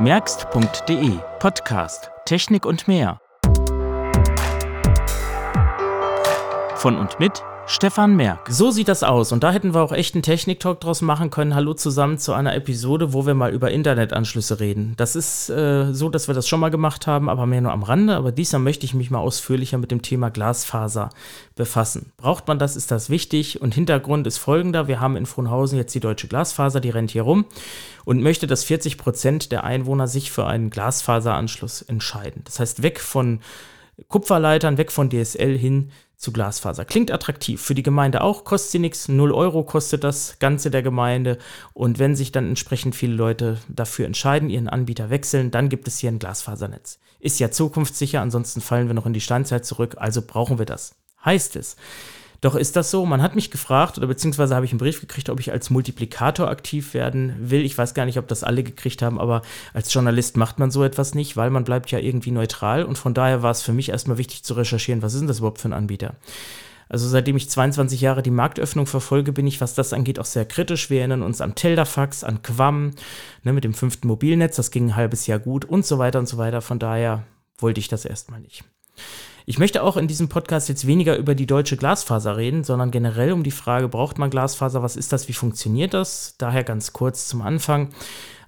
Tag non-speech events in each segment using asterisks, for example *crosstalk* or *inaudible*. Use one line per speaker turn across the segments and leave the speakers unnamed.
merkst.de Podcast Technik und mehr. Von und mit Stefan Merck. So sieht das aus. Und da hätten wir auch echt einen Technik-Talk draus machen können. Hallo zusammen zu einer Episode, wo wir mal über Internetanschlüsse reden. Das ist äh, so, dass wir das schon mal gemacht haben, aber mehr nur am Rande. Aber diesmal möchte ich mich mal ausführlicher mit dem Thema Glasfaser befassen. Braucht man das? Ist das wichtig? Und Hintergrund ist folgender. Wir haben in Frohnhausen jetzt die deutsche Glasfaser, die rennt hier rum und möchte, dass 40 Prozent der Einwohner sich für einen Glasfaseranschluss entscheiden. Das heißt, weg von Kupferleitern, weg von DSL hin zu Glasfaser. Klingt attraktiv. Für die Gemeinde auch, kostet sie nichts. 0 Euro kostet das Ganze der Gemeinde. Und wenn sich dann entsprechend viele Leute dafür entscheiden, ihren Anbieter wechseln, dann gibt es hier ein Glasfasernetz. Ist ja zukunftssicher, ansonsten fallen wir noch in die Steinzeit zurück, also brauchen wir das. Heißt es, doch ist das so? Man hat mich gefragt oder beziehungsweise habe ich einen Brief gekriegt, ob ich als Multiplikator aktiv werden will. Ich weiß gar nicht, ob das alle gekriegt haben, aber als Journalist macht man so etwas nicht, weil man bleibt ja irgendwie neutral und von daher war es für mich erstmal wichtig zu recherchieren, was ist denn das überhaupt für ein Anbieter? Also seitdem ich 22 Jahre die Marktöffnung verfolge, bin ich, was das angeht, auch sehr kritisch. Wir erinnern uns an Teldafax, an Quam, ne, mit dem fünften Mobilnetz, das ging ein halbes Jahr gut und so weiter und so weiter. Von daher wollte ich das erstmal nicht. Ich möchte auch in diesem Podcast jetzt weniger über die deutsche Glasfaser reden, sondern generell um die Frage, braucht man Glasfaser, was ist das, wie funktioniert das? Daher ganz kurz zum Anfang.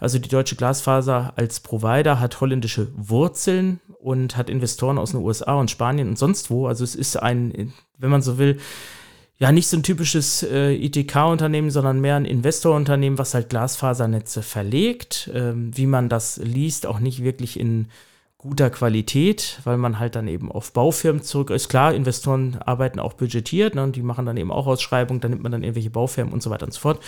Also die deutsche Glasfaser als Provider hat holländische Wurzeln und hat Investoren aus den USA und Spanien und sonst wo. Also es ist ein, wenn man so will, ja, nicht so ein typisches äh, ITK-Unternehmen, sondern mehr ein Investorunternehmen, was halt Glasfasernetze verlegt. Ähm, wie man das liest, auch nicht wirklich in guter Qualität, weil man halt dann eben auf Baufirmen zurück ist. Klar, Investoren arbeiten auch budgetiert ne, und die machen dann eben auch Ausschreibungen, dann nimmt man dann irgendwelche Baufirmen und so weiter und so fort.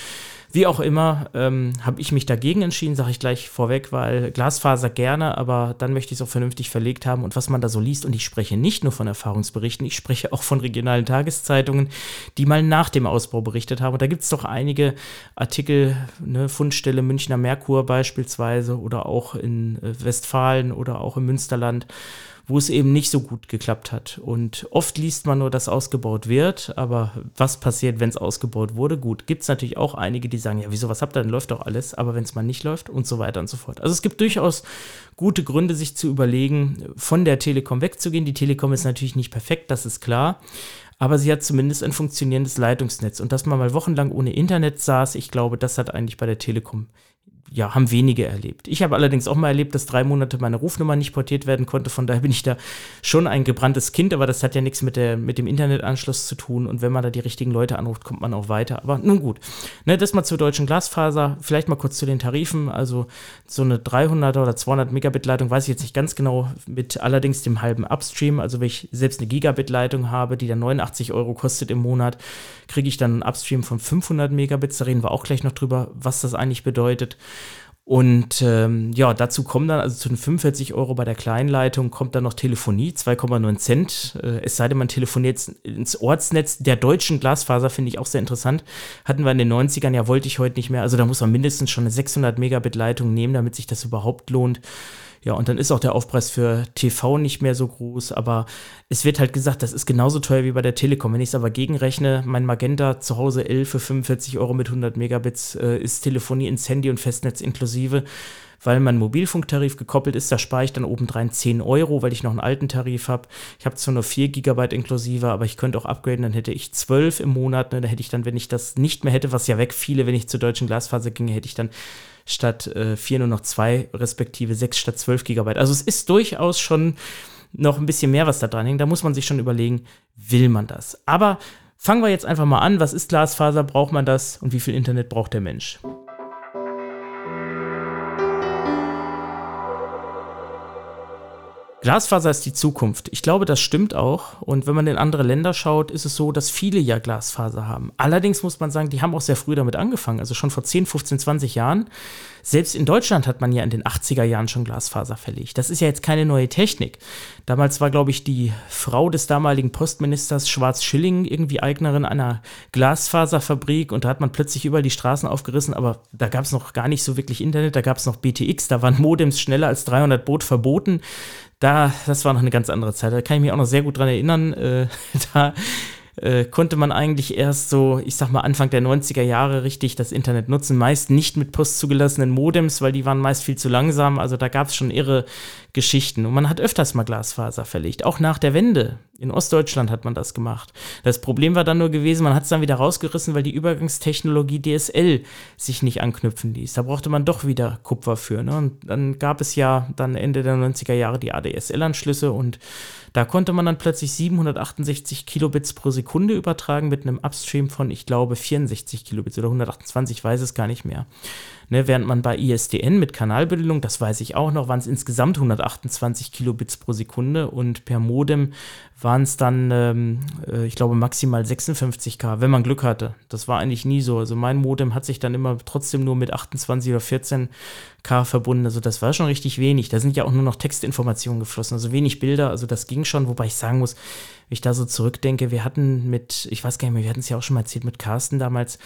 Wie auch immer, ähm, habe ich mich dagegen entschieden, sage ich gleich vorweg, weil Glasfaser gerne, aber dann möchte ich es auch vernünftig verlegt haben. Und was man da so liest, und ich spreche nicht nur von Erfahrungsberichten, ich spreche auch von regionalen Tageszeitungen, die mal nach dem Ausbau berichtet haben. Und da gibt es doch einige Artikel, ne, Fundstelle Münchner Merkur beispielsweise oder auch in äh, Westfalen oder auch im Münsterland wo es eben nicht so gut geklappt hat. Und oft liest man nur, dass ausgebaut wird, aber was passiert, wenn es ausgebaut wurde? Gut, gibt es natürlich auch einige, die sagen, ja, wieso, was habt ihr, dann läuft doch alles, aber wenn es mal nicht läuft und so weiter und so fort. Also es gibt durchaus gute Gründe, sich zu überlegen, von der Telekom wegzugehen. Die Telekom ist natürlich nicht perfekt, das ist klar aber sie hat zumindest ein funktionierendes Leitungsnetz. Und dass man mal wochenlang ohne Internet saß, ich glaube, das hat eigentlich bei der Telekom ja, haben wenige erlebt. Ich habe allerdings auch mal erlebt, dass drei Monate meine Rufnummer nicht portiert werden konnte. Von daher bin ich da schon ein gebranntes Kind, aber das hat ja nichts mit, der, mit dem Internetanschluss zu tun. Und wenn man da die richtigen Leute anruft, kommt man auch weiter. Aber nun gut. Ne, das mal zur deutschen Glasfaser. Vielleicht mal kurz zu den Tarifen. Also so eine 300 oder 200 Megabit Leitung weiß ich jetzt nicht ganz genau, mit allerdings dem halben Upstream. Also wenn ich selbst eine Gigabit Leitung habe, die dann 89 Euro kostet im Monat, kriege ich dann einen Upstream von 500 Megabits. Da reden wir auch gleich noch drüber, was das eigentlich bedeutet. Und ähm, ja, dazu kommen dann, also zu den 45 Euro bei der Kleinleitung, kommt dann noch Telefonie, 2,9 Cent. Äh, es sei denn, man telefoniert ins Ortsnetz der deutschen Glasfaser, finde ich auch sehr interessant. Hatten wir in den 90ern, ja, wollte ich heute nicht mehr. Also da muss man mindestens schon eine 600 Megabit Leitung nehmen, damit sich das überhaupt lohnt. Ja, und dann ist auch der Aufpreis für TV nicht mehr so groß, aber es wird halt gesagt, das ist genauso teuer wie bei der Telekom. Wenn ich es aber gegenrechne, mein Magenta zu Hause 11 für 45 Euro mit 100 Megabits äh, ist Telefonie ins Handy und Festnetz inklusive. Weil mein Mobilfunktarif gekoppelt ist, da spare ich dann obendrein 10 Euro, weil ich noch einen alten Tarif habe. Ich habe zwar nur 4 Gigabyte inklusive, aber ich könnte auch upgraden, dann hätte ich 12 im Monat. Ne? Da hätte ich dann, wenn ich das nicht mehr hätte, was ja wegfiele, wenn ich zur deutschen Glasfaser ginge, hätte ich dann statt äh, 4 nur noch 2, respektive 6 statt 12 Gigabyte. Also es ist durchaus schon noch ein bisschen mehr, was da dran hängt. Da muss man sich schon überlegen, will man das? Aber fangen wir jetzt einfach mal an. Was ist Glasfaser? Braucht man das? Und wie viel Internet braucht der Mensch? Glasfaser ist die Zukunft. Ich glaube, das stimmt auch. Und wenn man in andere Länder schaut, ist es so, dass viele ja Glasfaser haben. Allerdings muss man sagen, die haben auch sehr früh damit angefangen. Also schon vor 10, 15, 20 Jahren. Selbst in Deutschland hat man ja in den 80er Jahren schon Glasfaser verlegt. Das ist ja jetzt keine neue Technik. Damals war, glaube ich, die Frau des damaligen Postministers Schwarz-Schilling irgendwie Eignerin einer Glasfaserfabrik und da hat man plötzlich überall die Straßen aufgerissen, aber da gab es noch gar nicht so wirklich Internet, da gab es noch BTX, da waren Modems schneller als 300 Boot verboten da, das war noch eine ganz andere Zeit. Da kann ich mich auch noch sehr gut dran erinnern. Äh, *laughs* da äh, konnte man eigentlich erst so, ich sag mal, Anfang der 90er Jahre richtig das Internet nutzen. Meist nicht mit postzugelassenen Modems, weil die waren meist viel zu langsam. Also da gab es schon irre Geschichten. Und man hat öfters mal Glasfaser verlegt. Auch nach der Wende. In Ostdeutschland hat man das gemacht. Das Problem war dann nur gewesen, man hat es dann wieder rausgerissen, weil die Übergangstechnologie DSL sich nicht anknüpfen ließ. Da brauchte man doch wieder Kupfer für. Ne? Und dann gab es ja dann Ende der 90er Jahre die ADSL-Anschlüsse und da konnte man dann plötzlich 768 Kilobits pro Sekunde übertragen mit einem Upstream von, ich glaube, 64 Kilobits oder 128, ich weiß es gar nicht mehr. Ne, während man bei ISDN mit Kanalbündelung, das weiß ich auch noch, waren es insgesamt 128 Kilobits pro Sekunde und per Modem waren es dann, ähm, äh, ich glaube, maximal 56k, wenn man Glück hatte. Das war eigentlich nie so. Also mein Modem hat sich dann immer trotzdem nur mit 28 oder 14k verbunden. Also das war schon richtig wenig. Da sind ja auch nur noch Textinformationen geflossen, also wenig Bilder. Also das ging schon, wobei ich sagen muss, ich da so zurückdenke, wir hatten mit, ich weiß gar nicht mehr, wir hatten es ja auch schon mal erzählt mit Carsten damals,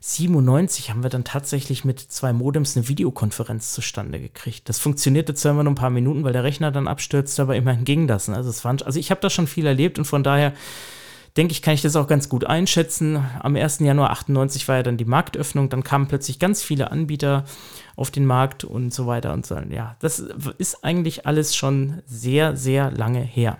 97 haben wir dann tatsächlich mit zwei Modems eine Videokonferenz zustande gekriegt. Das funktionierte zwar immer nur ein paar Minuten, weil der Rechner dann abstürzte, aber immerhin ging das. Ne? Also, es waren, also ich habe da schon viel erlebt und von daher denke ich, kann ich das auch ganz gut einschätzen. Am 1. Januar 98 war ja dann die Marktöffnung, dann kamen plötzlich ganz viele Anbieter auf den Markt und so weiter und so. Ja, das ist eigentlich alles schon sehr, sehr lange her.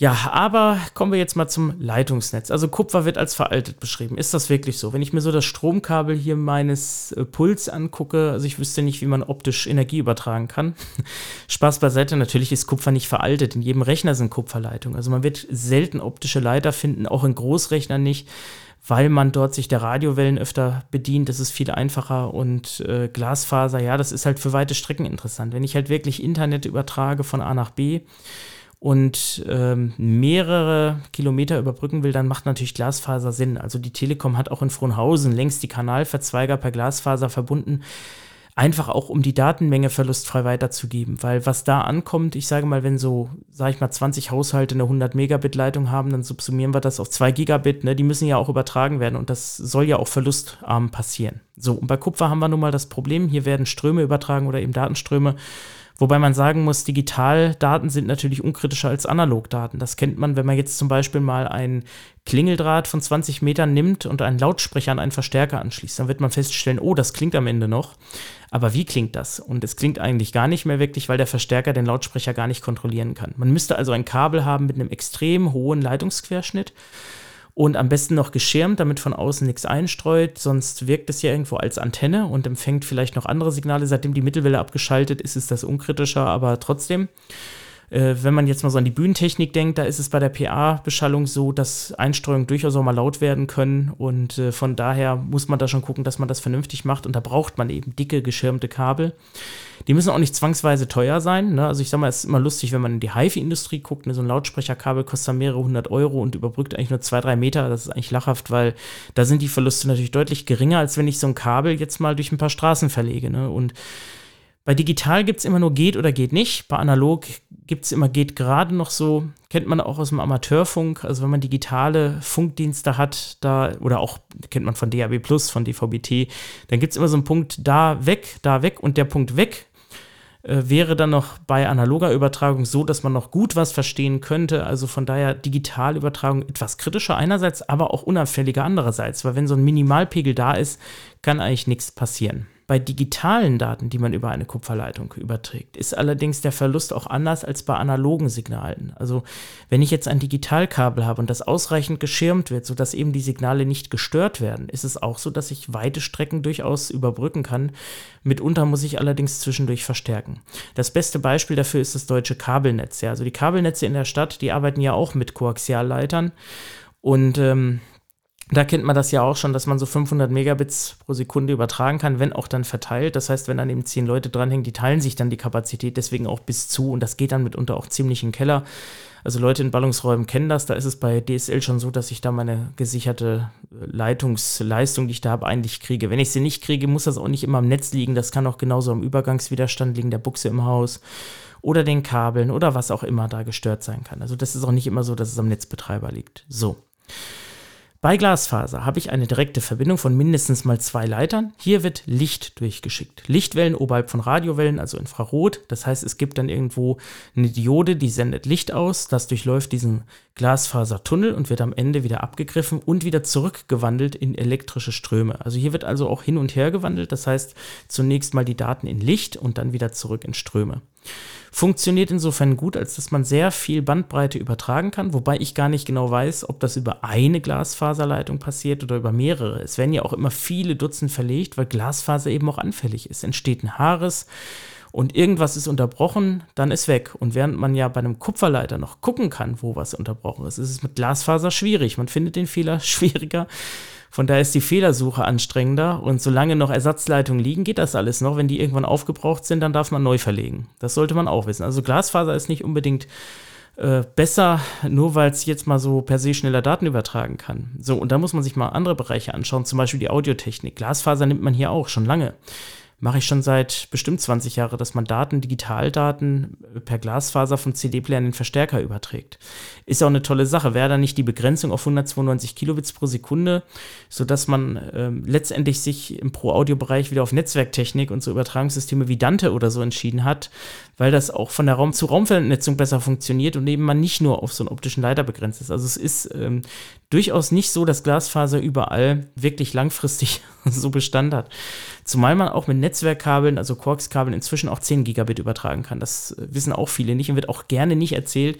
Ja, aber kommen wir jetzt mal zum Leitungsnetz. Also Kupfer wird als veraltet beschrieben. Ist das wirklich so? Wenn ich mir so das Stromkabel hier meines äh, Puls angucke, also ich wüsste nicht, wie man optisch Energie übertragen kann. *laughs* Spaß beiseite, natürlich ist Kupfer nicht veraltet. In jedem Rechner sind Kupferleitungen. Also man wird selten optische Leiter finden, auch in Großrechnern nicht weil man dort sich der Radiowellen öfter bedient. Das ist viel einfacher und äh, Glasfaser, ja, das ist halt für weite Strecken interessant. Wenn ich halt wirklich Internet übertrage von A nach B, und ähm, mehrere Kilometer überbrücken will, dann macht natürlich Glasfaser Sinn. Also die Telekom hat auch in Frohnhausen längst die Kanalverzweiger per Glasfaser verbunden, einfach auch um die Datenmenge verlustfrei weiterzugeben. Weil was da ankommt, ich sage mal, wenn so, sage ich mal, 20 Haushalte eine 100 Megabit Leitung haben, dann subsumieren wir das auf 2 Gigabit. Ne? Die müssen ja auch übertragen werden und das soll ja auch verlustarm passieren. So, und bei Kupfer haben wir nun mal das Problem, hier werden Ströme übertragen oder eben Datenströme Wobei man sagen muss, Digitaldaten sind natürlich unkritischer als Analogdaten. Das kennt man, wenn man jetzt zum Beispiel mal ein Klingeldraht von 20 Metern nimmt und einen Lautsprecher an einen Verstärker anschließt. Dann wird man feststellen, oh, das klingt am Ende noch. Aber wie klingt das? Und es klingt eigentlich gar nicht mehr wirklich, weil der Verstärker den Lautsprecher gar nicht kontrollieren kann. Man müsste also ein Kabel haben mit einem extrem hohen Leitungsquerschnitt und am besten noch geschirmt, damit von außen nichts einstreut, sonst wirkt es ja irgendwo als Antenne und empfängt vielleicht noch andere Signale. Seitdem die Mittelwelle abgeschaltet ist, ist das unkritischer, aber trotzdem. Äh, wenn man jetzt mal so an die Bühnentechnik denkt, da ist es bei der PA-Beschallung so, dass Einstreuungen durchaus auch mal laut werden können und äh, von daher muss man da schon gucken, dass man das vernünftig macht und da braucht man eben dicke geschirmte Kabel. Die müssen auch nicht zwangsweise teuer sein. Ne? Also ich sag mal, es ist immer lustig, wenn man in die HiFi-Industrie guckt. Ne? So ein Lautsprecherkabel kostet mehrere hundert Euro und überbrückt eigentlich nur zwei, drei Meter. Das ist eigentlich lachhaft, weil da sind die Verluste natürlich deutlich geringer, als wenn ich so ein Kabel jetzt mal durch ein paar Straßen verlege. Ne? Und bei digital gibt es immer nur geht oder geht nicht. Bei analog gibt es immer geht gerade noch so. Kennt man auch aus dem Amateurfunk. Also wenn man digitale Funkdienste hat, da, oder auch kennt man von DAB Plus, von DVB-T, dann gibt es immer so einen Punkt da weg, da weg und der Punkt weg äh, wäre dann noch bei analoger Übertragung so, dass man noch gut was verstehen könnte. Also von daher Digitalübertragung etwas kritischer einerseits, aber auch unauffälliger andererseits, weil wenn so ein Minimalpegel da ist, kann eigentlich nichts passieren. Bei digitalen Daten, die man über eine Kupferleitung überträgt, ist allerdings der Verlust auch anders als bei analogen Signalen. Also wenn ich jetzt ein Digitalkabel habe und das ausreichend geschirmt wird, sodass eben die Signale nicht gestört werden, ist es auch so, dass ich weite Strecken durchaus überbrücken kann. Mitunter muss ich allerdings zwischendurch verstärken. Das beste Beispiel dafür ist das deutsche Kabelnetz. Ja, also die Kabelnetze in der Stadt, die arbeiten ja auch mit Koaxialleitern. Und ähm, da kennt man das ja auch schon, dass man so 500 Megabits pro Sekunde übertragen kann, wenn auch dann verteilt. Das heißt, wenn dann eben zehn Leute dranhängen, die teilen sich dann die Kapazität deswegen auch bis zu und das geht dann mitunter auch ziemlich den Keller. Also Leute in Ballungsräumen kennen das. Da ist es bei DSL schon so, dass ich da meine gesicherte äh, Leitungsleistung, die ich da habe, eigentlich kriege. Wenn ich sie nicht kriege, muss das auch nicht immer am Netz liegen. Das kann auch genauso am Übergangswiderstand liegen, der Buchse im Haus oder den Kabeln oder was auch immer da gestört sein kann. Also das ist auch nicht immer so, dass es am Netzbetreiber liegt. So. Bei Glasfaser habe ich eine direkte Verbindung von mindestens mal zwei Leitern. Hier wird Licht durchgeschickt. Lichtwellen oberhalb von Radiowellen, also Infrarot. Das heißt, es gibt dann irgendwo eine Diode, die sendet Licht aus. Das durchläuft diesen Glasfasertunnel und wird am Ende wieder abgegriffen und wieder zurückgewandelt in elektrische Ströme. Also hier wird also auch hin und her gewandelt. Das heißt, zunächst mal die Daten in Licht und dann wieder zurück in Ströme. Funktioniert insofern gut, als dass man sehr viel Bandbreite übertragen kann, wobei ich gar nicht genau weiß, ob das über eine Glasfaserleitung passiert oder über mehrere. Es werden ja auch immer viele Dutzend verlegt, weil Glasfaser eben auch anfällig ist. Entsteht ein Haares und irgendwas ist unterbrochen, dann ist weg. Und während man ja bei einem Kupferleiter noch gucken kann, wo was unterbrochen ist, ist es mit Glasfaser schwierig. Man findet den Fehler *laughs* schwieriger. Von daher ist die Fehlersuche anstrengender und solange noch Ersatzleitungen liegen, geht das alles noch. Wenn die irgendwann aufgebraucht sind, dann darf man neu verlegen. Das sollte man auch wissen. Also Glasfaser ist nicht unbedingt äh, besser, nur weil es jetzt mal so per se schneller Daten übertragen kann. So, und da muss man sich mal andere Bereiche anschauen, zum Beispiel die Audiotechnik. Glasfaser nimmt man hier auch schon lange mache ich schon seit bestimmt 20 Jahren, dass man Daten, Digitaldaten per Glasfaser vom CD-Player in den Verstärker überträgt. Ist auch eine tolle Sache. Wäre da nicht die Begrenzung auf 192 Kilobits pro Sekunde, sodass man äh, letztendlich sich im Pro-Audio-Bereich wieder auf Netzwerktechnik und so Übertragungssysteme wie Dante oder so entschieden hat, weil das auch von der Raum-zu-Raum-Vernetzung besser funktioniert und eben man nicht nur auf so einen optischen Leiter begrenzt ist. Also es ist ähm, durchaus nicht so, dass Glasfaser überall wirklich langfristig *laughs* so Bestand hat. Zumal man auch mit Netzwerkkabeln, also Quarks-Kabeln, inzwischen auch 10 Gigabit übertragen kann. Das äh, wissen auch viele nicht und wird auch gerne nicht erzählt,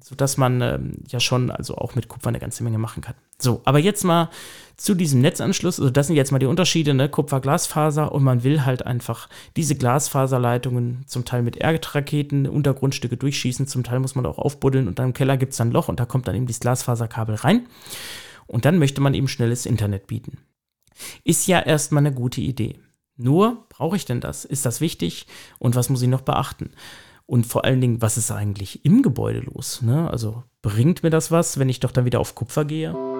sodass man ähm, ja schon also auch mit Kupfer eine ganze Menge machen kann. So, aber jetzt mal zu diesem Netzanschluss. Also das sind jetzt mal die Unterschiede, ne? Kupfer-Glasfaser und man will halt einfach diese Glasfaserleitungen zum Teil mit Erdraketen Untergrundstücke durchschießen, zum Teil muss man auch aufbuddeln und dann im Keller gibt es ein Loch und da kommt dann eben dieses Glasfaserkabel rein. Und dann möchte man eben schnelles Internet bieten. Ist ja erstmal eine gute Idee. Nur, brauche ich denn das? Ist das wichtig? Und was muss ich noch beachten? Und vor allen Dingen, was ist eigentlich im Gebäude los? Ne? Also bringt mir das was, wenn ich doch dann wieder auf Kupfer gehe?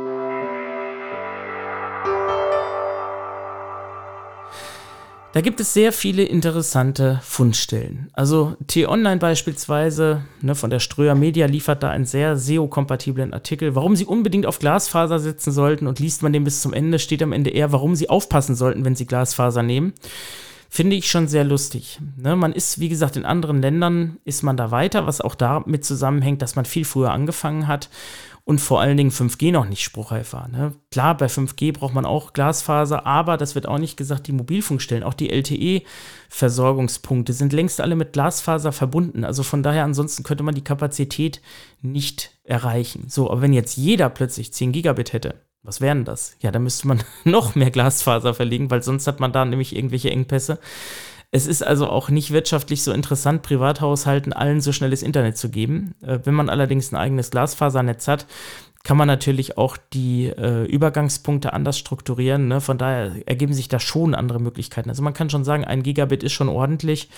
Da gibt es sehr viele interessante Fundstellen. Also T-Online beispielsweise ne, von der Ströer Media liefert da einen sehr SEO-kompatiblen Artikel, warum Sie unbedingt auf Glasfaser setzen sollten und liest man den bis zum Ende, steht am Ende eher, warum Sie aufpassen sollten, wenn Sie Glasfaser nehmen. Finde ich schon sehr lustig. Ne, man ist, wie gesagt, in anderen Ländern ist man da weiter, was auch damit zusammenhängt, dass man viel früher angefangen hat und vor allen Dingen 5G noch nicht spruchreif war. Ne? Klar, bei 5G braucht man auch Glasfaser, aber das wird auch nicht gesagt, die Mobilfunkstellen, auch die LTE-Versorgungspunkte sind längst alle mit Glasfaser verbunden. Also von daher, ansonsten könnte man die Kapazität nicht erreichen. So, aber wenn jetzt jeder plötzlich 10 Gigabit hätte, was wären das? Ja, da müsste man *laughs* noch mehr Glasfaser verlegen, weil sonst hat man da nämlich irgendwelche Engpässe. Es ist also auch nicht wirtschaftlich so interessant, Privathaushalten allen so schnelles Internet zu geben. Äh, wenn man allerdings ein eigenes Glasfasernetz hat, kann man natürlich auch die äh, Übergangspunkte anders strukturieren. Ne? Von daher ergeben sich da schon andere Möglichkeiten. Also man kann schon sagen, ein Gigabit ist schon ordentlich.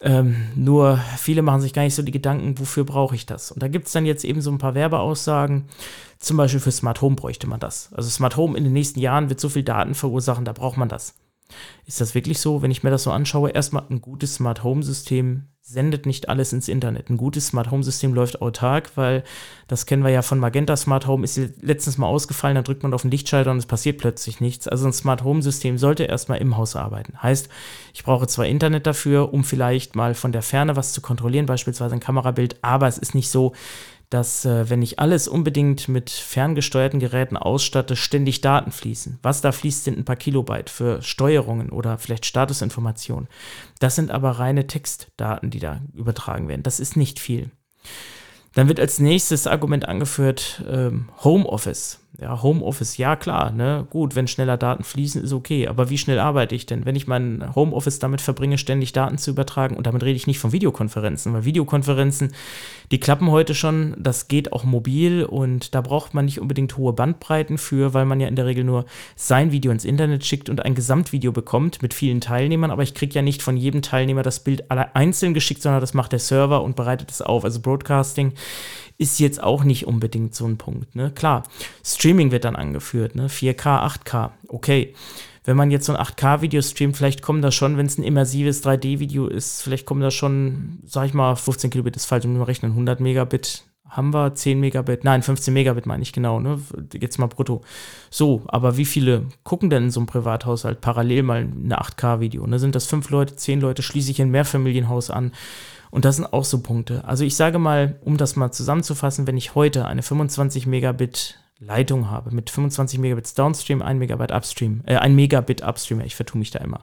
Ähm, nur viele machen sich gar nicht so die Gedanken, wofür brauche ich das? Und da gibt es dann jetzt eben so ein paar Werbeaussagen. Zum Beispiel für Smart Home bräuchte man das. Also Smart Home in den nächsten Jahren wird so viel Daten verursachen, da braucht man das. Ist das wirklich so, wenn ich mir das so anschaue? Erstmal ein gutes Smart Home System sendet nicht alles ins Internet. Ein gutes Smart Home System läuft autark, weil das kennen wir ja von Magenta Smart Home, ist letztens mal ausgefallen, da drückt man auf den Lichtschalter und es passiert plötzlich nichts. Also ein Smart Home System sollte erstmal im Haus arbeiten. Heißt, ich brauche zwar Internet dafür, um vielleicht mal von der Ferne was zu kontrollieren, beispielsweise ein Kamerabild, aber es ist nicht so, dass äh, wenn ich alles unbedingt mit ferngesteuerten Geräten ausstatte, ständig Daten fließen. Was da fließt, sind ein paar Kilobyte für Steuerungen oder vielleicht Statusinformationen. Das sind aber reine Textdaten, die da übertragen werden. Das ist nicht viel. Dann wird als nächstes Argument angeführt ähm, Homeoffice. Ja, Homeoffice, ja klar, ne? Gut, wenn schneller Daten fließen, ist okay. Aber wie schnell arbeite ich denn? Wenn ich mein Homeoffice damit verbringe, ständig Daten zu übertragen, und damit rede ich nicht von Videokonferenzen, weil Videokonferenzen, die klappen heute schon, das geht auch mobil und da braucht man nicht unbedingt hohe Bandbreiten für, weil man ja in der Regel nur sein Video ins Internet schickt und ein Gesamtvideo bekommt mit vielen Teilnehmern, aber ich kriege ja nicht von jedem Teilnehmer das Bild alle einzeln geschickt, sondern das macht der Server und bereitet es auf. Also Broadcasting ist jetzt auch nicht unbedingt so ein Punkt. Ne? Klar, Streaming wird dann angeführt, ne? 4K, 8K, okay. Wenn man jetzt so ein 8K-Video streamt, vielleicht kommen da schon, wenn es ein immersives 3D-Video ist, vielleicht kommen da schon, sag ich mal, 15 Kilobit ist falsch, um rechnen, 100 Megabit haben wir 10 Megabit, nein, 15 Megabit meine ich genau, ne? Jetzt mal brutto. So, aber wie viele gucken denn in so einem Privathaushalt parallel mal eine 8K-Video? Ne? Sind das fünf Leute, zehn Leute, schließe ich ein Mehrfamilienhaus an? Und das sind auch so Punkte. Also ich sage mal, um das mal zusammenzufassen, wenn ich heute eine 25 Megabit Leitung habe mit 25 Megabits Downstream, 1 Megabyte Upstream, äh, 1 Megabit Upstream, ich vertue mich da immer,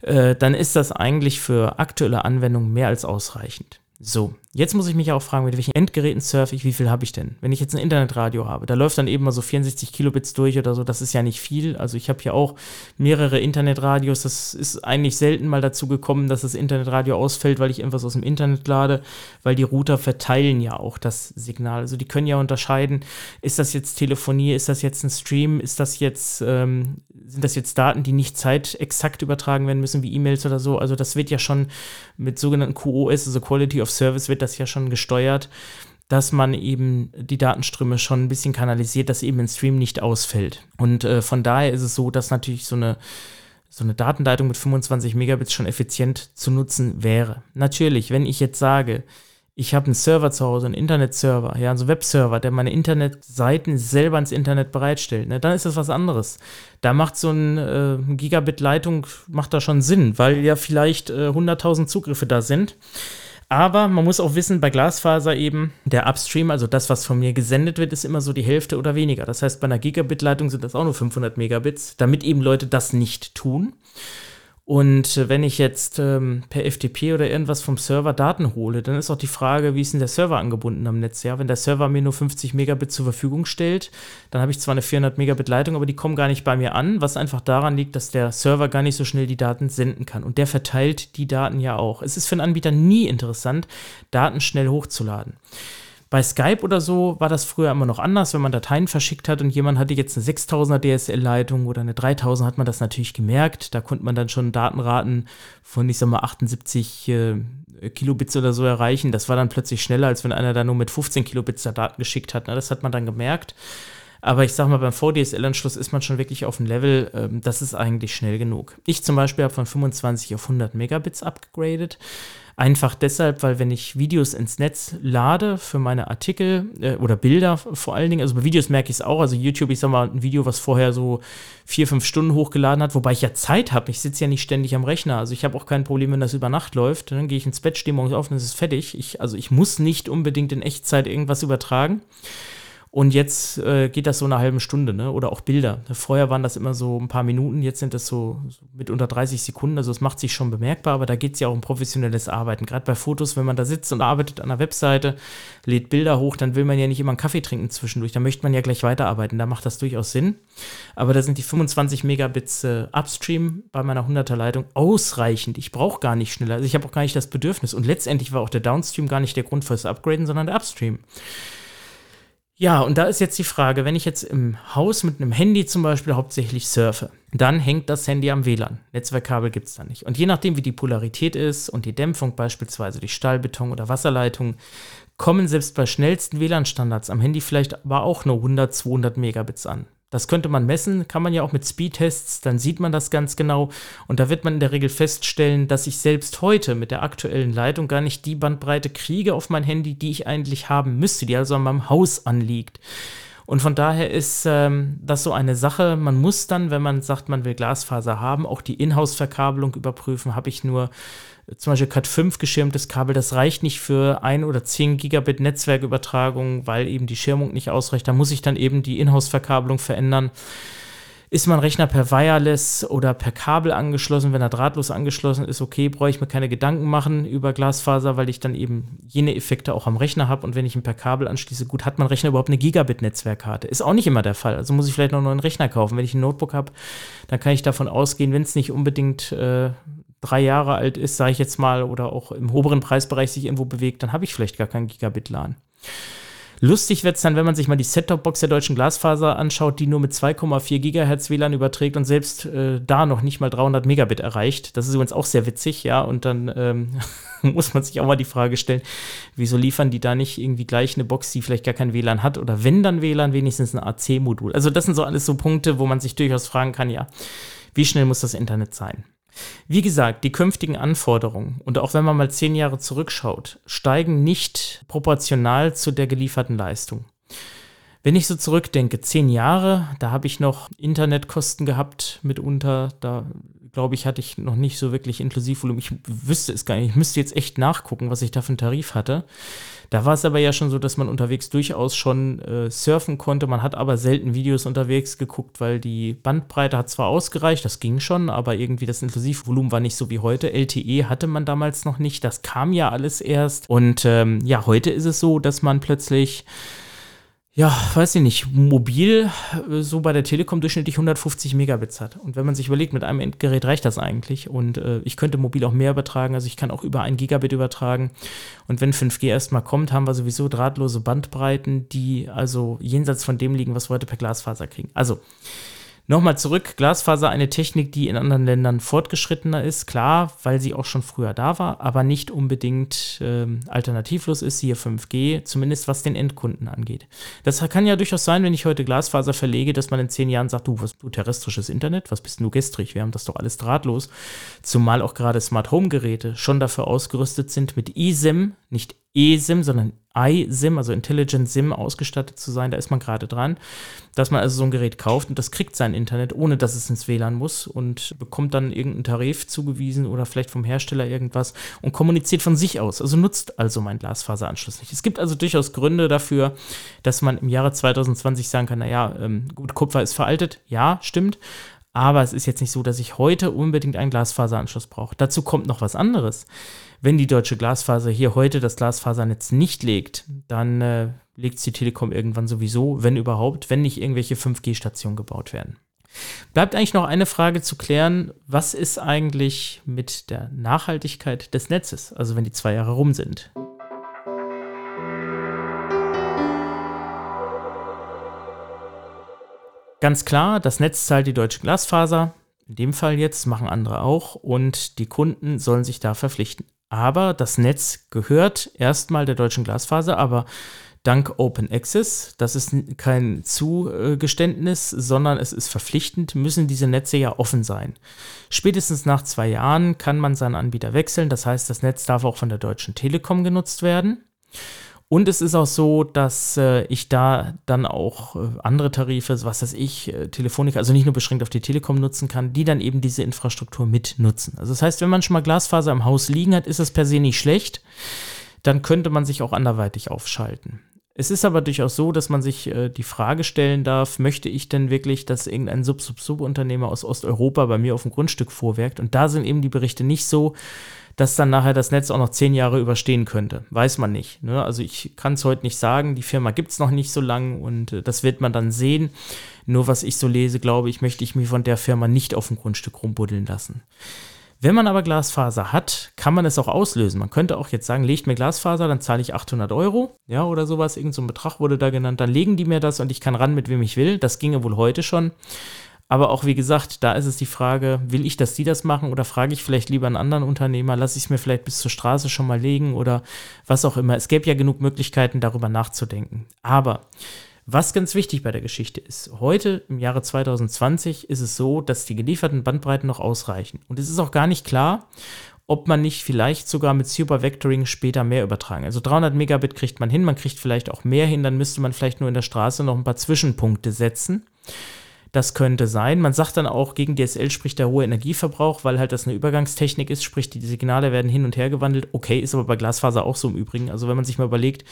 äh, dann ist das eigentlich für aktuelle Anwendungen mehr als ausreichend. So, jetzt muss ich mich auch fragen, mit welchen Endgeräten surfe ich, wie viel habe ich denn? Wenn ich jetzt ein Internetradio habe, da läuft dann eben mal so 64 Kilobits durch oder so, das ist ja nicht viel. Also ich habe hier auch mehrere Internetradios, das ist eigentlich selten mal dazu gekommen, dass das Internetradio ausfällt, weil ich irgendwas aus dem Internet lade, weil die Router verteilen ja auch das Signal. Also die können ja unterscheiden, ist das jetzt Telefonie, ist das jetzt ein Stream, ist das jetzt, ähm, sind das jetzt Daten, die nicht zeitexakt übertragen werden müssen, wie E-Mails oder so. Also das wird ja schon mit sogenannten QoS, also Quality of Service, wird das ja schon gesteuert, dass man eben die Datenströme schon ein bisschen kanalisiert, dass eben ein Stream nicht ausfällt. Und äh, von daher ist es so, dass natürlich so eine so eine Datenleitung mit 25 Megabits schon effizient zu nutzen wäre. Natürlich, wenn ich jetzt sage, ich habe einen Server zu Hause, einen Internetserver, ja, also Webserver, der meine Internetseiten selber ins Internet bereitstellt, ne, dann ist das was anderes. Da macht so ein äh, Gigabit-Leitung, macht da schon Sinn, weil ja vielleicht äh, 100.000 Zugriffe da sind. Aber man muss auch wissen, bei Glasfaser eben, der Upstream, also das, was von mir gesendet wird, ist immer so die Hälfte oder weniger. Das heißt, bei einer Gigabit-Leitung sind das auch nur 500 Megabits, damit eben Leute das nicht tun. Und äh, wenn ich jetzt ähm, per FTP oder irgendwas vom Server Daten hole, dann ist auch die Frage, wie ist denn der Server angebunden am Netz? Ja, wenn der Server mir nur 50 Megabit zur Verfügung stellt, dann habe ich zwar eine 400 Megabit Leitung, aber die kommen gar nicht bei mir an, was einfach daran liegt, dass der Server gar nicht so schnell die Daten senden kann. Und der verteilt die Daten ja auch. Es ist für einen Anbieter nie interessant, Daten schnell hochzuladen. Bei Skype oder so war das früher immer noch anders, wenn man Dateien verschickt hat und jemand hatte jetzt eine 6000er DSL-Leitung oder eine 3000, hat man das natürlich gemerkt. Da konnte man dann schon Datenraten von, ich sag mal, 78 äh, Kilobits oder so erreichen. Das war dann plötzlich schneller, als wenn einer da nur mit 15 Kilobits da Daten geschickt hat. Na, das hat man dann gemerkt. Aber ich sag mal, beim VDSL-Anschluss ist man schon wirklich auf dem Level, ähm, das ist eigentlich schnell genug. Ich zum Beispiel habe von 25 auf 100 Megabits abgegradet. Einfach deshalb, weil wenn ich Videos ins Netz lade für meine Artikel äh, oder Bilder vor allen Dingen, also bei Videos merke ich es auch, also YouTube, ich sag mal, ein Video, was vorher so vier, fünf Stunden hochgeladen hat, wobei ich ja Zeit habe, ich sitze ja nicht ständig am Rechner, also ich habe auch kein Problem, wenn das über Nacht läuft, dann gehe ich ins Bett, stehe morgens auf und es ist fertig. Ich, also ich muss nicht unbedingt in Echtzeit irgendwas übertragen. Und jetzt äh, geht das so eine halbe Stunde, ne? Oder auch Bilder. Vorher waren das immer so ein paar Minuten, jetzt sind das so, mit unter 30 Sekunden. Also es macht sich schon bemerkbar, aber da geht es ja auch um professionelles Arbeiten. Gerade bei Fotos, wenn man da sitzt und arbeitet an der Webseite, lädt Bilder hoch, dann will man ja nicht immer einen Kaffee trinken zwischendurch. Da möchte man ja gleich weiterarbeiten. Da macht das durchaus Sinn. Aber da sind die 25 Megabits äh, Upstream bei meiner 100er Leitung ausreichend. Ich brauche gar nicht schneller. Also ich habe auch gar nicht das Bedürfnis. Und letztendlich war auch der Downstream gar nicht der Grund fürs Upgraden, sondern der Upstream. Ja, und da ist jetzt die Frage, wenn ich jetzt im Haus mit einem Handy zum Beispiel hauptsächlich surfe, dann hängt das Handy am WLAN. Netzwerkkabel gibt es da nicht. Und je nachdem, wie die Polarität ist und die Dämpfung beispielsweise durch Stahlbeton oder Wasserleitung, kommen selbst bei schnellsten WLAN-Standards am Handy vielleicht aber auch nur 100, 200 Megabits an. Das könnte man messen, kann man ja auch mit Speedtests, dann sieht man das ganz genau. Und da wird man in der Regel feststellen, dass ich selbst heute mit der aktuellen Leitung gar nicht die Bandbreite kriege auf mein Handy, die ich eigentlich haben müsste, die also an meinem Haus anliegt. Und von daher ist ähm, das so eine Sache. Man muss dann, wenn man sagt, man will Glasfaser haben, auch die Inhouse-Verkabelung überprüfen. Habe ich nur zum Beispiel Cat 5 geschirmtes Kabel, das reicht nicht für ein oder 10 Gigabit Netzwerkübertragung, weil eben die Schirmung nicht ausreicht. Da muss ich dann eben die Inhouse-Verkabelung verändern. Ist mein Rechner per Wireless oder per Kabel angeschlossen? Wenn er drahtlos angeschlossen ist, okay, brauche ich mir keine Gedanken machen über Glasfaser, weil ich dann eben jene Effekte auch am Rechner habe. Und wenn ich ihn per Kabel anschließe, gut, hat mein Rechner überhaupt eine Gigabit-Netzwerkkarte? Ist auch nicht immer der Fall. Also muss ich vielleicht noch einen neuen Rechner kaufen. Wenn ich ein Notebook habe, dann kann ich davon ausgehen, wenn es nicht unbedingt äh, drei Jahre alt ist, sage ich jetzt mal, oder auch im oberen Preisbereich sich irgendwo bewegt, dann habe ich vielleicht gar keinen Gigabit-LAN. Lustig wird es dann, wenn man sich mal die Set-Top-Box der deutschen Glasfaser anschaut, die nur mit 2,4 Gigahertz WLAN überträgt und selbst äh, da noch nicht mal 300 Megabit erreicht. Das ist übrigens auch sehr witzig, ja. Und dann ähm, *laughs* muss man sich auch mal die Frage stellen, wieso liefern die da nicht irgendwie gleich eine Box, die vielleicht gar kein WLAN hat oder wenn dann WLAN, wenigstens ein AC-Modul. Also das sind so alles so Punkte, wo man sich durchaus fragen kann, ja, wie schnell muss das Internet sein? Wie gesagt, die künftigen Anforderungen und auch wenn man mal zehn Jahre zurückschaut, steigen nicht proportional zu der gelieferten Leistung. Wenn ich so zurückdenke, zehn Jahre, da habe ich noch Internetkosten gehabt mitunter, da glaube ich, hatte ich noch nicht so wirklich Inklusivvolumen. Ich wüsste es gar nicht. Ich müsste jetzt echt nachgucken, was ich da für einen Tarif hatte. Da war es aber ja schon so, dass man unterwegs durchaus schon äh, surfen konnte. Man hat aber selten Videos unterwegs geguckt, weil die Bandbreite hat zwar ausgereicht, das ging schon, aber irgendwie das Inklusivvolumen war nicht so wie heute. LTE hatte man damals noch nicht. Das kam ja alles erst. Und ähm, ja, heute ist es so, dass man plötzlich ja, weiß ich nicht, mobil äh, so bei der Telekom durchschnittlich 150 Megabits hat. Und wenn man sich überlegt, mit einem Endgerät reicht das eigentlich. Und äh, ich könnte mobil auch mehr übertragen, also ich kann auch über ein Gigabit übertragen. Und wenn 5G erstmal kommt, haben wir sowieso drahtlose Bandbreiten, die also jenseits von dem liegen, was wir heute per Glasfaser kriegen. Also, Nochmal zurück, Glasfaser eine Technik, die in anderen Ländern fortgeschrittener ist, klar, weil sie auch schon früher da war, aber nicht unbedingt ähm, alternativlos ist, hier 5G, zumindest was den Endkunden angeht. Das kann ja durchaus sein, wenn ich heute Glasfaser verlege, dass man in zehn Jahren sagt, du, was du terrestrisches Internet, was bist du gestrig, wir haben das doch alles drahtlos. Zumal auch gerade Smart Home Geräte schon dafür ausgerüstet sind mit eSIM, nicht eSIM, sondern iSIM, also Intelligent SIM ausgestattet zu sein. Da ist man gerade dran, dass man also so ein Gerät kauft und das kriegt sein Internet, ohne dass es ins WLAN muss und bekommt dann irgendeinen Tarif zugewiesen oder vielleicht vom Hersteller irgendwas und kommuniziert von sich aus. Also nutzt also mein Glasfaseranschluss nicht. Es gibt also durchaus Gründe dafür, dass man im Jahre 2020 sagen kann, naja, ähm, gut, Kupfer ist veraltet. Ja, stimmt. Aber es ist jetzt nicht so, dass ich heute unbedingt einen Glasfaseranschluss brauche. Dazu kommt noch was anderes. Wenn die deutsche Glasfaser hier heute das Glasfasernetz nicht legt, dann äh, legt die Telekom irgendwann sowieso, wenn überhaupt, wenn nicht irgendwelche 5G-Stationen gebaut werden. Bleibt eigentlich noch eine Frage zu klären, was ist eigentlich mit der Nachhaltigkeit des Netzes, also wenn die zwei Jahre rum sind? Ganz klar, das Netz zahlt die deutsche Glasfaser, in dem Fall jetzt, machen andere auch, und die Kunden sollen sich da verpflichten. Aber das Netz gehört erstmal der deutschen Glasfaser, aber dank Open Access, das ist kein Zugeständnis, sondern es ist verpflichtend, müssen diese Netze ja offen sein. Spätestens nach zwei Jahren kann man seinen Anbieter wechseln, das heißt, das Netz darf auch von der Deutschen Telekom genutzt werden. Und es ist auch so, dass äh, ich da dann auch äh, andere Tarife, was weiß ich, äh, Telefonica, also nicht nur beschränkt auf die Telekom nutzen kann, die dann eben diese Infrastruktur mitnutzen. Also das heißt, wenn man schon mal Glasfaser im Haus liegen hat, ist das per se nicht schlecht. Dann könnte man sich auch anderweitig aufschalten. Es ist aber durchaus so, dass man sich äh, die Frage stellen darf, möchte ich denn wirklich, dass irgendein Sub-Sub-Sub-Unternehmer aus Osteuropa bei mir auf dem Grundstück vorwerkt? Und da sind eben die Berichte nicht so, dass dann nachher das Netz auch noch zehn Jahre überstehen könnte. Weiß man nicht. Ne? Also ich kann es heute nicht sagen. Die Firma gibt es noch nicht so lange und äh, das wird man dann sehen. Nur was ich so lese, glaube ich, möchte ich mich von der Firma nicht auf dem Grundstück rumbuddeln lassen. Wenn man aber Glasfaser hat, kann man es auch auslösen. Man könnte auch jetzt sagen, legt mir Glasfaser, dann zahle ich 800 Euro, ja, oder sowas. Irgend so ein Betrag wurde da genannt. Dann legen die mir das und ich kann ran, mit wem ich will. Das ginge wohl heute schon. Aber auch wie gesagt, da ist es die Frage, will ich, dass die das machen oder frage ich vielleicht lieber einen anderen Unternehmer, lasse ich es mir vielleicht bis zur Straße schon mal legen oder was auch immer. Es gäbe ja genug Möglichkeiten, darüber nachzudenken. Aber was ganz wichtig bei der Geschichte ist, heute im Jahre 2020 ist es so, dass die gelieferten Bandbreiten noch ausreichen. Und es ist auch gar nicht klar, ob man nicht vielleicht sogar mit Super Vectoring später mehr übertragen. Also 300 Megabit kriegt man hin, man kriegt vielleicht auch mehr hin, dann müsste man vielleicht nur in der Straße noch ein paar Zwischenpunkte setzen. Das könnte sein. Man sagt dann auch, gegen DSL spricht der hohe Energieverbrauch, weil halt das eine Übergangstechnik ist, sprich die Signale werden hin und her gewandelt. Okay, ist aber bei Glasfaser auch so im Übrigen. Also wenn man sich mal überlegt,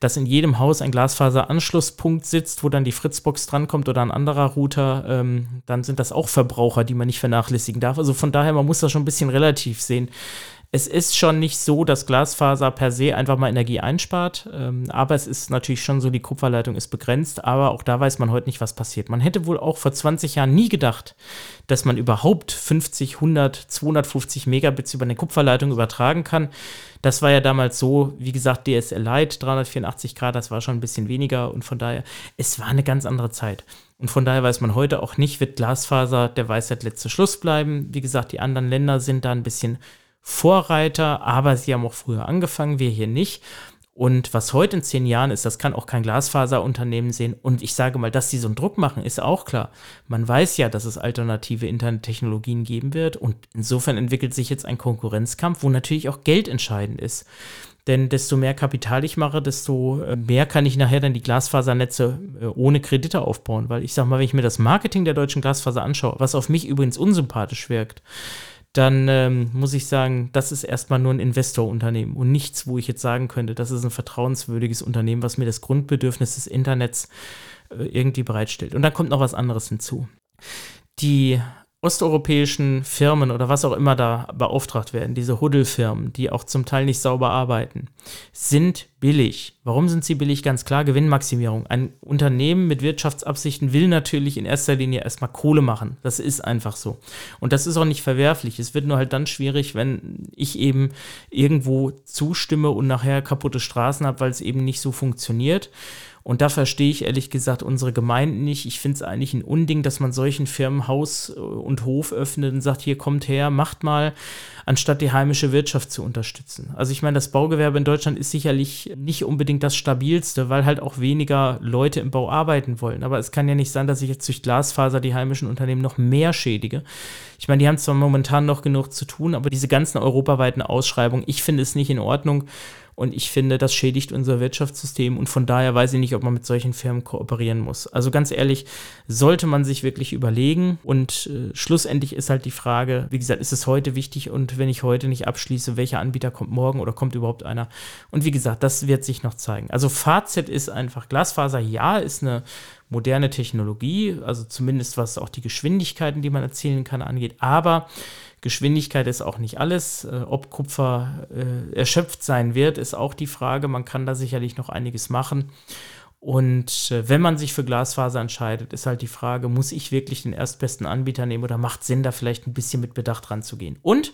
dass in jedem Haus ein Glasfaseranschlusspunkt sitzt, wo dann die Fritzbox drankommt oder ein anderer Router, ähm, dann sind das auch Verbraucher, die man nicht vernachlässigen darf. Also von daher, man muss das schon ein bisschen relativ sehen es ist schon nicht so, dass Glasfaser per se einfach mal Energie einspart. Ähm, aber es ist natürlich schon so, die Kupferleitung ist begrenzt. Aber auch da weiß man heute nicht, was passiert. Man hätte wohl auch vor 20 Jahren nie gedacht, dass man überhaupt 50, 100, 250 Megabits über eine Kupferleitung übertragen kann. Das war ja damals so, wie gesagt, DSL Lite, 384 Grad, das war schon ein bisschen weniger. Und von daher, es war eine ganz andere Zeit. Und von daher weiß man heute auch nicht, wird Glasfaser der Weisheit letzter Schluss bleiben. Wie gesagt, die anderen Länder sind da ein bisschen Vorreiter, aber sie haben auch früher angefangen, wir hier nicht. Und was heute in zehn Jahren ist, das kann auch kein Glasfaserunternehmen sehen. Und ich sage mal, dass sie so einen Druck machen, ist auch klar. Man weiß ja, dass es alternative Internettechnologien geben wird. Und insofern entwickelt sich jetzt ein Konkurrenzkampf, wo natürlich auch Geld entscheidend ist. Denn desto mehr Kapital ich mache, desto äh, mehr kann ich nachher dann die Glasfasernetze äh, ohne Kredite aufbauen. Weil ich sage mal, wenn ich mir das Marketing der deutschen Glasfaser anschaue, was auf mich übrigens unsympathisch wirkt, dann ähm, muss ich sagen, das ist erstmal nur ein Investorunternehmen und nichts, wo ich jetzt sagen könnte, das ist ein vertrauenswürdiges Unternehmen, was mir das Grundbedürfnis des Internets äh, irgendwie bereitstellt. Und dann kommt noch was anderes hinzu. Die osteuropäischen Firmen oder was auch immer da beauftragt werden, diese Huddelfirmen, die auch zum Teil nicht sauber arbeiten, sind billig. Warum sind sie billig? Ganz klar, Gewinnmaximierung. Ein Unternehmen mit Wirtschaftsabsichten will natürlich in erster Linie erstmal Kohle machen. Das ist einfach so. Und das ist auch nicht verwerflich. Es wird nur halt dann schwierig, wenn ich eben irgendwo zustimme und nachher kaputte Straßen habe, weil es eben nicht so funktioniert. Und da verstehe ich ehrlich gesagt unsere Gemeinden nicht. Ich finde es eigentlich ein Unding, dass man solchen Firmen Haus äh, und Hof öffnet und sagt, hier kommt her, macht mal, anstatt die heimische Wirtschaft zu unterstützen. Also ich meine, das Baugewerbe in Deutschland ist sicherlich nicht unbedingt das stabilste, weil halt auch weniger Leute im Bau arbeiten wollen. Aber es kann ja nicht sein, dass ich jetzt durch Glasfaser die heimischen Unternehmen noch mehr schädige. Ich meine, die haben zwar momentan noch genug zu tun, aber diese ganzen europaweiten Ausschreibungen, ich finde es nicht in Ordnung. Und ich finde, das schädigt unser Wirtschaftssystem und von daher weiß ich nicht, ob man mit solchen Firmen kooperieren muss. Also ganz ehrlich, sollte man sich wirklich überlegen und äh, schlussendlich ist halt die Frage, wie gesagt, ist es heute wichtig und wenn ich heute nicht abschließe, welcher Anbieter kommt morgen oder kommt überhaupt einer? Und wie gesagt, das wird sich noch zeigen. Also Fazit ist einfach, Glasfaser, ja, ist eine moderne Technologie, also zumindest was auch die Geschwindigkeiten, die man erzielen kann, angeht, aber Geschwindigkeit ist auch nicht alles. Äh, ob Kupfer äh, erschöpft sein wird, ist auch die Frage. Man kann da sicherlich noch einiges machen. Und äh, wenn man sich für Glasfaser entscheidet, ist halt die Frage, muss ich wirklich den erstbesten Anbieter nehmen oder macht Sinn, da vielleicht ein bisschen mit Bedacht ranzugehen? Und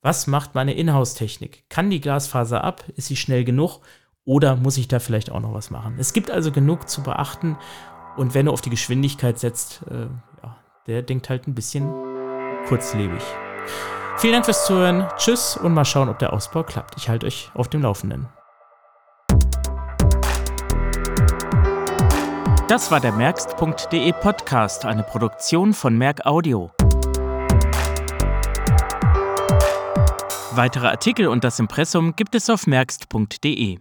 was macht meine Inhouse-Technik? Kann die Glasfaser ab? Ist sie schnell genug? Oder muss ich da vielleicht auch noch was machen? Es gibt also genug zu beachten. Und wenn du auf die Geschwindigkeit setzt, äh, ja, der denkt halt ein bisschen kurzlebig. Vielen Dank fürs Zuhören. Tschüss und mal schauen, ob der Ausbau klappt. Ich halte euch auf dem Laufenden. Das war der Merkst.de Podcast, eine Produktion von Merk Audio. Weitere Artikel und das Impressum gibt es auf merkst.de.